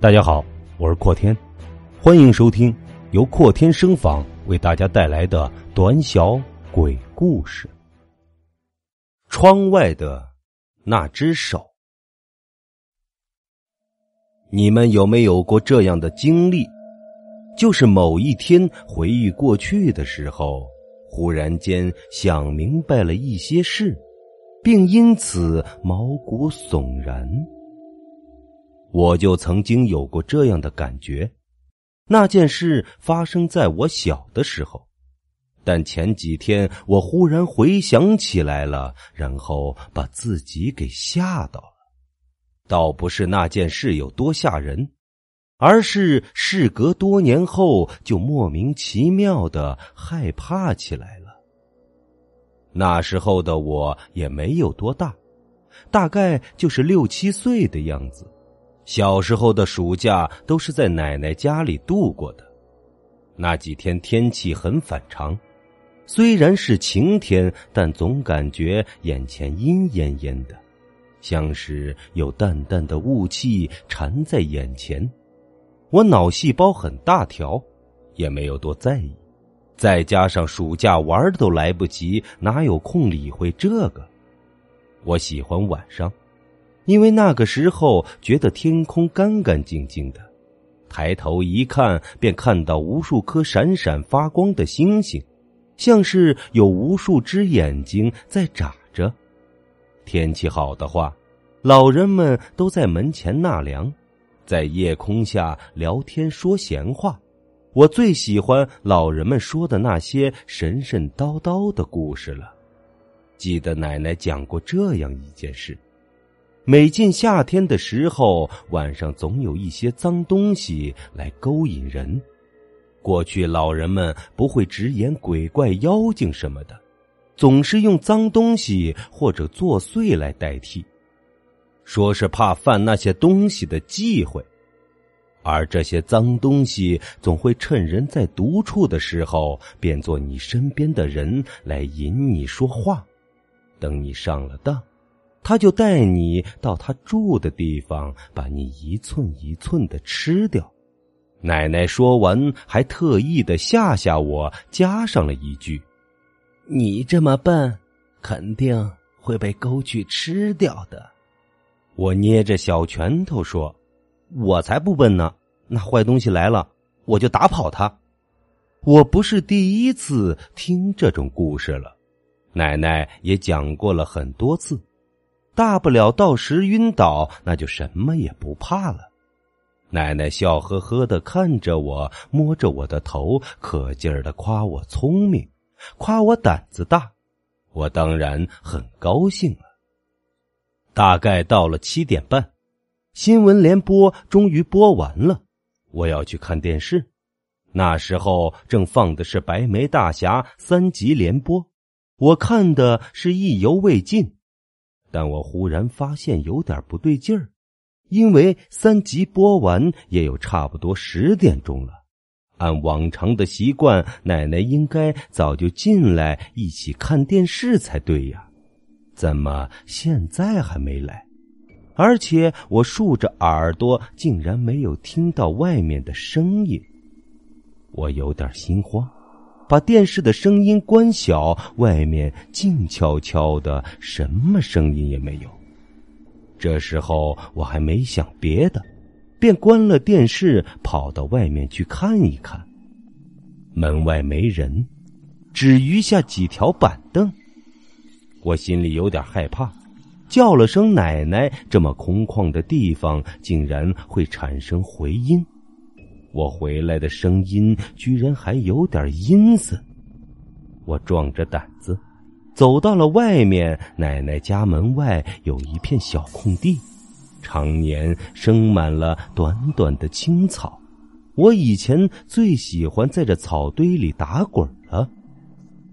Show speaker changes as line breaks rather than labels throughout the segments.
大家好，我是阔天，欢迎收听由阔天声访为大家带来的短小鬼故事。窗外的那只手，你们有没有过这样的经历？就是某一天回忆过去的时候，忽然间想明白了一些事，并因此毛骨悚然。我就曾经有过这样的感觉，那件事发生在我小的时候，但前几天我忽然回想起来了，然后把自己给吓到了。倒不是那件事有多吓人，而是事隔多年后就莫名其妙的害怕起来了。那时候的我也没有多大，大概就是六七岁的样子。小时候的暑假都是在奶奶家里度过的，那几天天气很反常，虽然是晴天，但总感觉眼前阴烟烟的，像是有淡淡的雾气缠在眼前。我脑细胞很大条，也没有多在意，再加上暑假玩都来不及，哪有空理会这个？我喜欢晚上。因为那个时候觉得天空干干净净的，抬头一看便看到无数颗闪闪发光的星星，像是有无数只眼睛在眨着。天气好的话，老人们都在门前纳凉，在夜空下聊天说闲话。我最喜欢老人们说的那些神神叨叨的故事了。记得奶奶讲过这样一件事。每进夏天的时候，晚上总有一些脏东西来勾引人。过去老人们不会直言鬼怪、妖精什么的，总是用脏东西或者作祟来代替，说是怕犯那些东西的忌讳。而这些脏东西总会趁人在独处的时候，变作你身边的人来引你说话，等你上了当。他就带你到他住的地方，把你一寸一寸的吃掉。奶奶说完，还特意的吓吓我，加上了一句：“你这么笨，肯定会被勾去吃掉的。”我捏着小拳头说：“我才不笨呢！那坏东西来了，我就打跑他。”我不是第一次听这种故事了，奶奶也讲过了很多次。大不了到时晕倒，那就什么也不怕了。奶奶笑呵呵的看着我，摸着我的头，可劲儿的夸我聪明，夸我胆子大。我当然很高兴了。大概到了七点半，新闻联播终于播完了，我要去看电视。那时候正放的是《白眉大侠》三集连播，我看的是意犹未尽。但我忽然发现有点不对劲儿，因为三集播完也有差不多十点钟了。按往常的习惯，奶奶应该早就进来一起看电视才对呀，怎么现在还没来？而且我竖着耳朵，竟然没有听到外面的声音，我有点心慌。把电视的声音关小，外面静悄悄的，什么声音也没有。这时候我还没想别的，便关了电视，跑到外面去看一看。门外没人，只余下几条板凳。我心里有点害怕，叫了声“奶奶”，这么空旷的地方竟然会产生回音。我回来的声音居然还有点阴森，我壮着胆子走到了外面。奶奶家门外有一片小空地，常年生满了短短的青草。我以前最喜欢在这草堆里打滚了，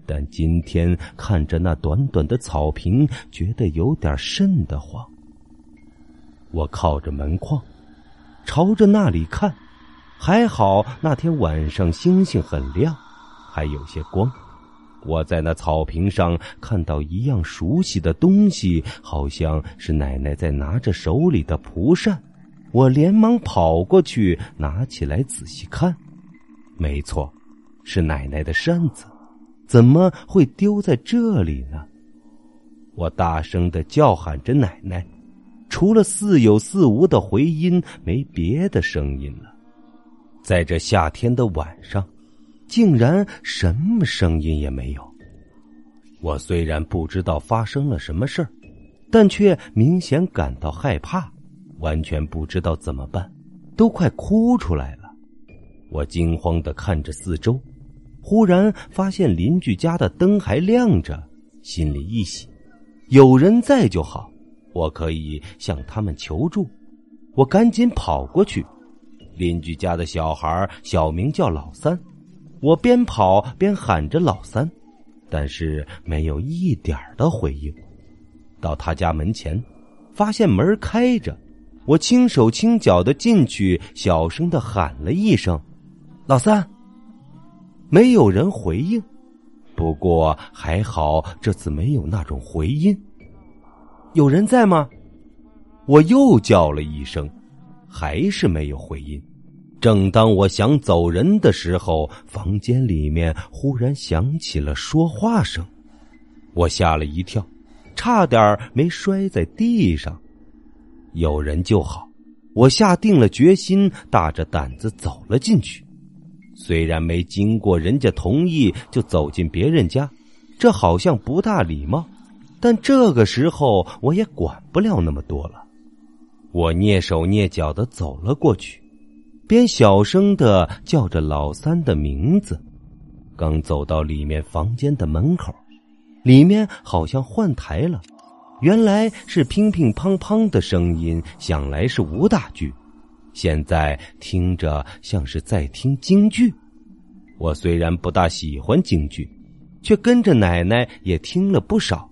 但今天看着那短短的草坪，觉得有点瘆得慌。我靠着门框，朝着那里看。还好那天晚上星星很亮，还有些光。我在那草坪上看到一样熟悉的东西，好像是奶奶在拿着手里的蒲扇。我连忙跑过去，拿起来仔细看，没错，是奶奶的扇子，怎么会丢在这里呢？我大声的叫喊着奶奶，除了似有似无的回音，没别的声音了。在这夏天的晚上，竟然什么声音也没有。我虽然不知道发生了什么事儿，但却明显感到害怕。完全不知道怎么办，都快哭出来了。我惊慌的看着四周，忽然发现邻居家的灯还亮着，心里一喜，有人在就好，我可以向他们求助。我赶紧跑过去，邻居家的小孩小名叫老三，我边跑边喊着老三，但是没有一点的回应。到他家门前，发现门开着。我轻手轻脚的进去，小声的喊了一声：“老三。”没有人回应，不过还好，这次没有那种回音。有人在吗？我又叫了一声，还是没有回音。正当我想走人的时候，房间里面忽然响起了说话声，我吓了一跳，差点没摔在地上。有人就好，我下定了决心，大着胆子走了进去。虽然没经过人家同意就走进别人家，这好像不大礼貌，但这个时候我也管不了那么多了。我蹑手蹑脚的走了过去，边小声的叫着老三的名字。刚走到里面房间的门口，里面好像换台了。原来是乒乒乓乓的声音，想来是武打剧，现在听着像是在听京剧。我虽然不大喜欢京剧，却跟着奶奶也听了不少。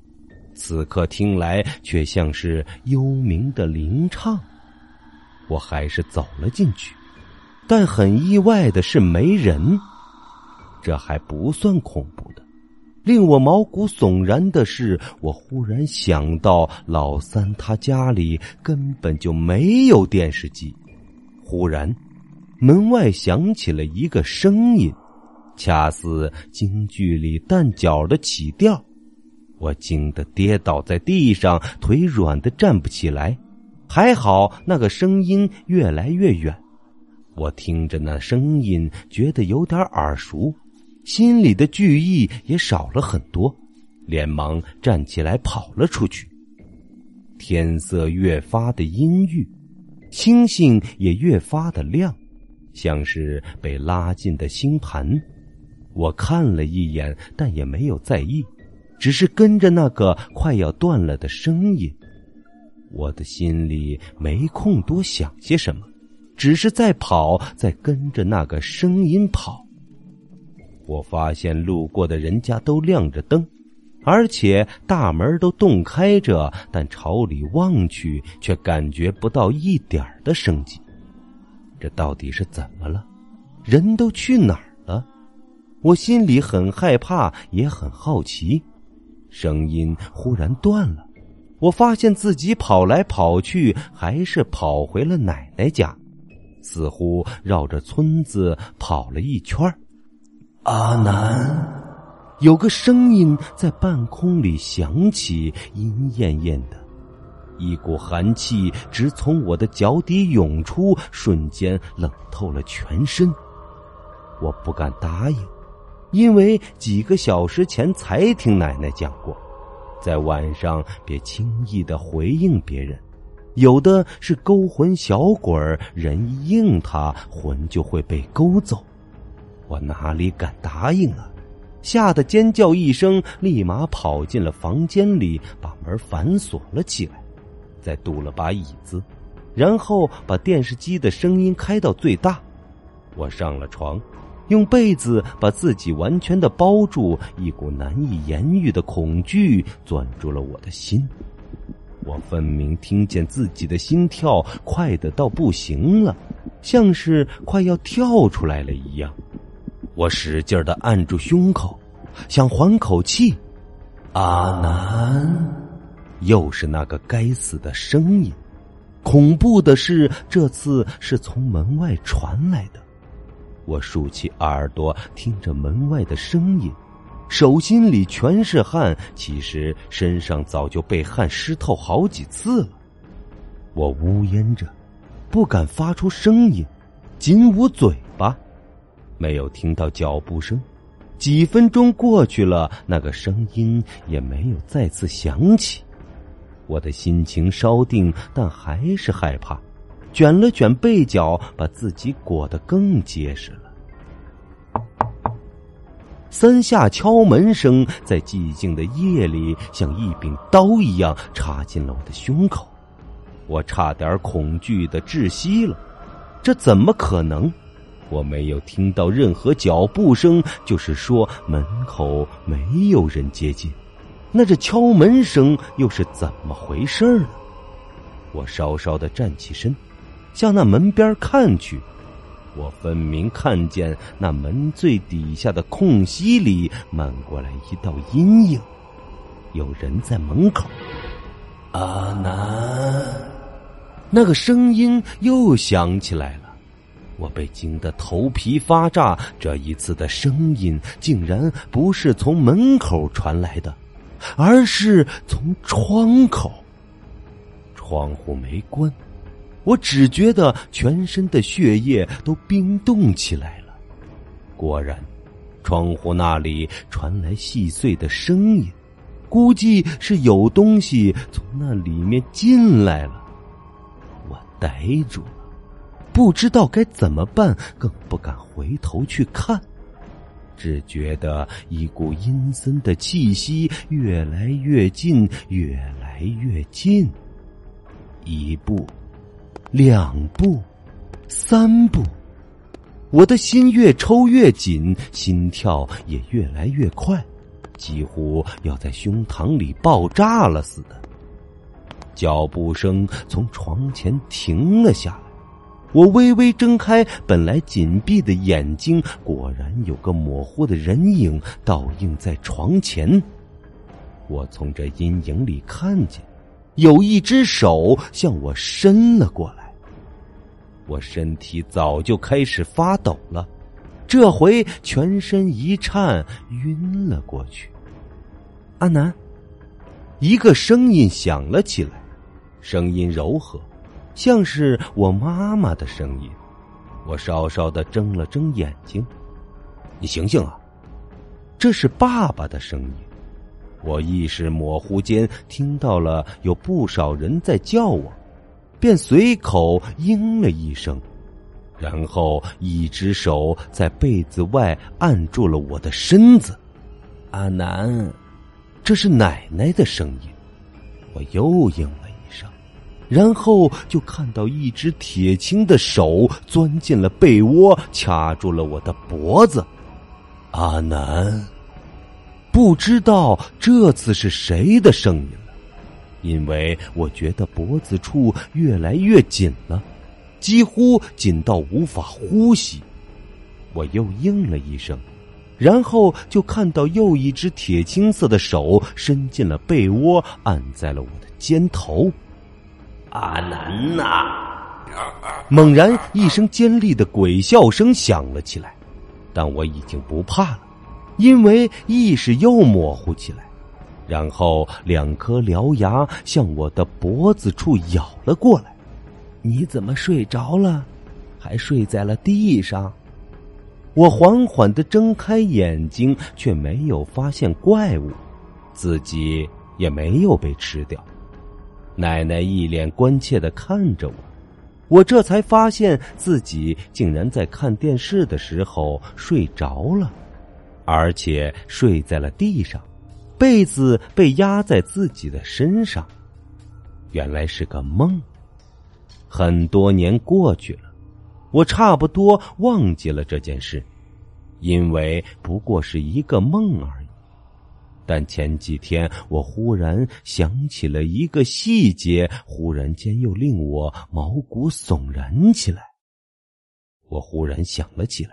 此刻听来却像是幽冥的灵唱。我还是走了进去，但很意外的是没人。这还不算恐怖的。令我毛骨悚然的是，我忽然想到老三他家里根本就没有电视机。忽然，门外响起了一个声音，恰似京剧里旦角的起调。我惊得跌倒在地上，腿软的站不起来。还好那个声音越来越远，我听着那声音，觉得有点耳熟。心里的惧意也少了很多，连忙站起来跑了出去。天色越发的阴郁，星星也越发的亮，像是被拉近的星盘。我看了一眼，但也没有在意，只是跟着那个快要断了的声音。我的心里没空多想些什么，只是在跑，在跟着那个声音跑。我发现路过的人家都亮着灯，而且大门都洞开着，但朝里望去却感觉不到一点的生机。这到底是怎么了？人都去哪儿了？我心里很害怕，也很好奇。声音忽然断了，我发现自己跑来跑去，还是跑回了奶奶家，似乎绕着村子跑了一圈。阿南，有个声音在半空里响起，阴艳艳的，一股寒气直从我的脚底涌出，瞬间冷透了全身。我不敢答应，因为几个小时前才听奶奶讲过，在晚上别轻易的回应别人，有的是勾魂小鬼儿，人一应他，魂就会被勾走。我哪里敢答应啊！吓得尖叫一声，立马跑进了房间里，把门反锁了起来，再堵了把椅子，然后把电视机的声音开到最大。我上了床，用被子把自己完全的包住，一股难以言喻的恐惧攥住了我的心。我分明听见自己的心跳快的到不行了，像是快要跳出来了一样。我使劲的按住胸口，想缓口气。阿南，又是那个该死的声音。恐怖的是，这次是从门外传来的。我竖起耳朵听着门外的声音，手心里全是汗，其实身上早就被汗湿透好几次了。我呜咽着，不敢发出声音，紧捂嘴巴，没有听到脚步声。几分钟过去了，那个声音也没有再次响起。我的心情稍定，但还是害怕，卷了卷被角，把自己裹得更结实了。三下敲门声在寂静的夜里，像一柄刀一样插进了我的胸口，我差点恐惧的窒息了。这怎么可能？我没有听到任何脚步声，就是说门口没有人接近。那这敲门声又是怎么回事呢？我稍稍的站起身，向那门边看去。我分明看见那门最底下的空隙里漫过来一道阴影，有人在门口。阿南，那个声音又响起来了。我被惊得头皮发炸，这一次的声音竟然不是从门口传来的。而是从窗口，窗户没关，我只觉得全身的血液都冰冻起来了。果然，窗户那里传来细碎的声音，估计是有东西从那里面进来了。我呆住了，不知道该怎么办，更不敢回头去看。只觉得一股阴森的气息越来越近，越来越近。一步，两步，三步，我的心越抽越紧，心跳也越来越快，几乎要在胸膛里爆炸了似的。脚步声从床前停了下来。我微微睁开本来紧闭的眼睛，果然有个模糊的人影倒映在床前。我从这阴影里看见，有一只手向我伸了过来。我身体早就开始发抖了，这回全身一颤，晕了过去。阿南，一个声音响了起来，声音柔和。像是我妈妈的声音，我稍稍的睁了睁眼睛，你醒醒啊！这是爸爸的声音。我意识模糊间听到了有不少人在叫我，便随口应了一声，然后一只手在被子外按住了我的身子。阿南，这是奶奶的声音。我又应了一声。然后就看到一只铁青的手钻进了被窝，掐住了我的脖子。阿南，不知道这次是谁的声音，因为我觉得脖子处越来越紧了，几乎紧到无法呼吸。我又应了一声，然后就看到又一只铁青色的手伸进了被窝，按在了我的肩头。阿南呐！猛然一声尖利的鬼笑声响了起来，但我已经不怕了，因为意识又模糊起来。然后两颗獠牙向我的脖子处咬了过来。你怎么睡着了？还睡在了地上？我缓缓的睁开眼睛，却没有发现怪物，自己也没有被吃掉。奶奶一脸关切的看着我，我这才发现自己竟然在看电视的时候睡着了，而且睡在了地上，被子被压在自己的身上，原来是个梦。很多年过去了，我差不多忘记了这件事，因为不过是一个梦而已。但前几天，我忽然想起了一个细节，忽然间又令我毛骨悚然起来。我忽然想了起来，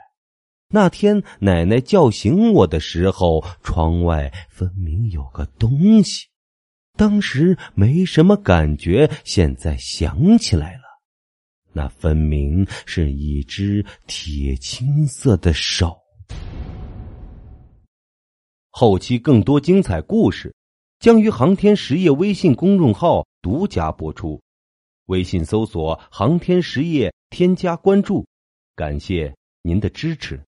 那天奶奶叫醒我的时候，窗外分明有个东西。当时没什么感觉，现在想起来了，那分明是一只铁青色的手。后期更多精彩故事将于航天实业微信公众号独家播出，微信搜索“航天实业”，添加关注，感谢您的支持。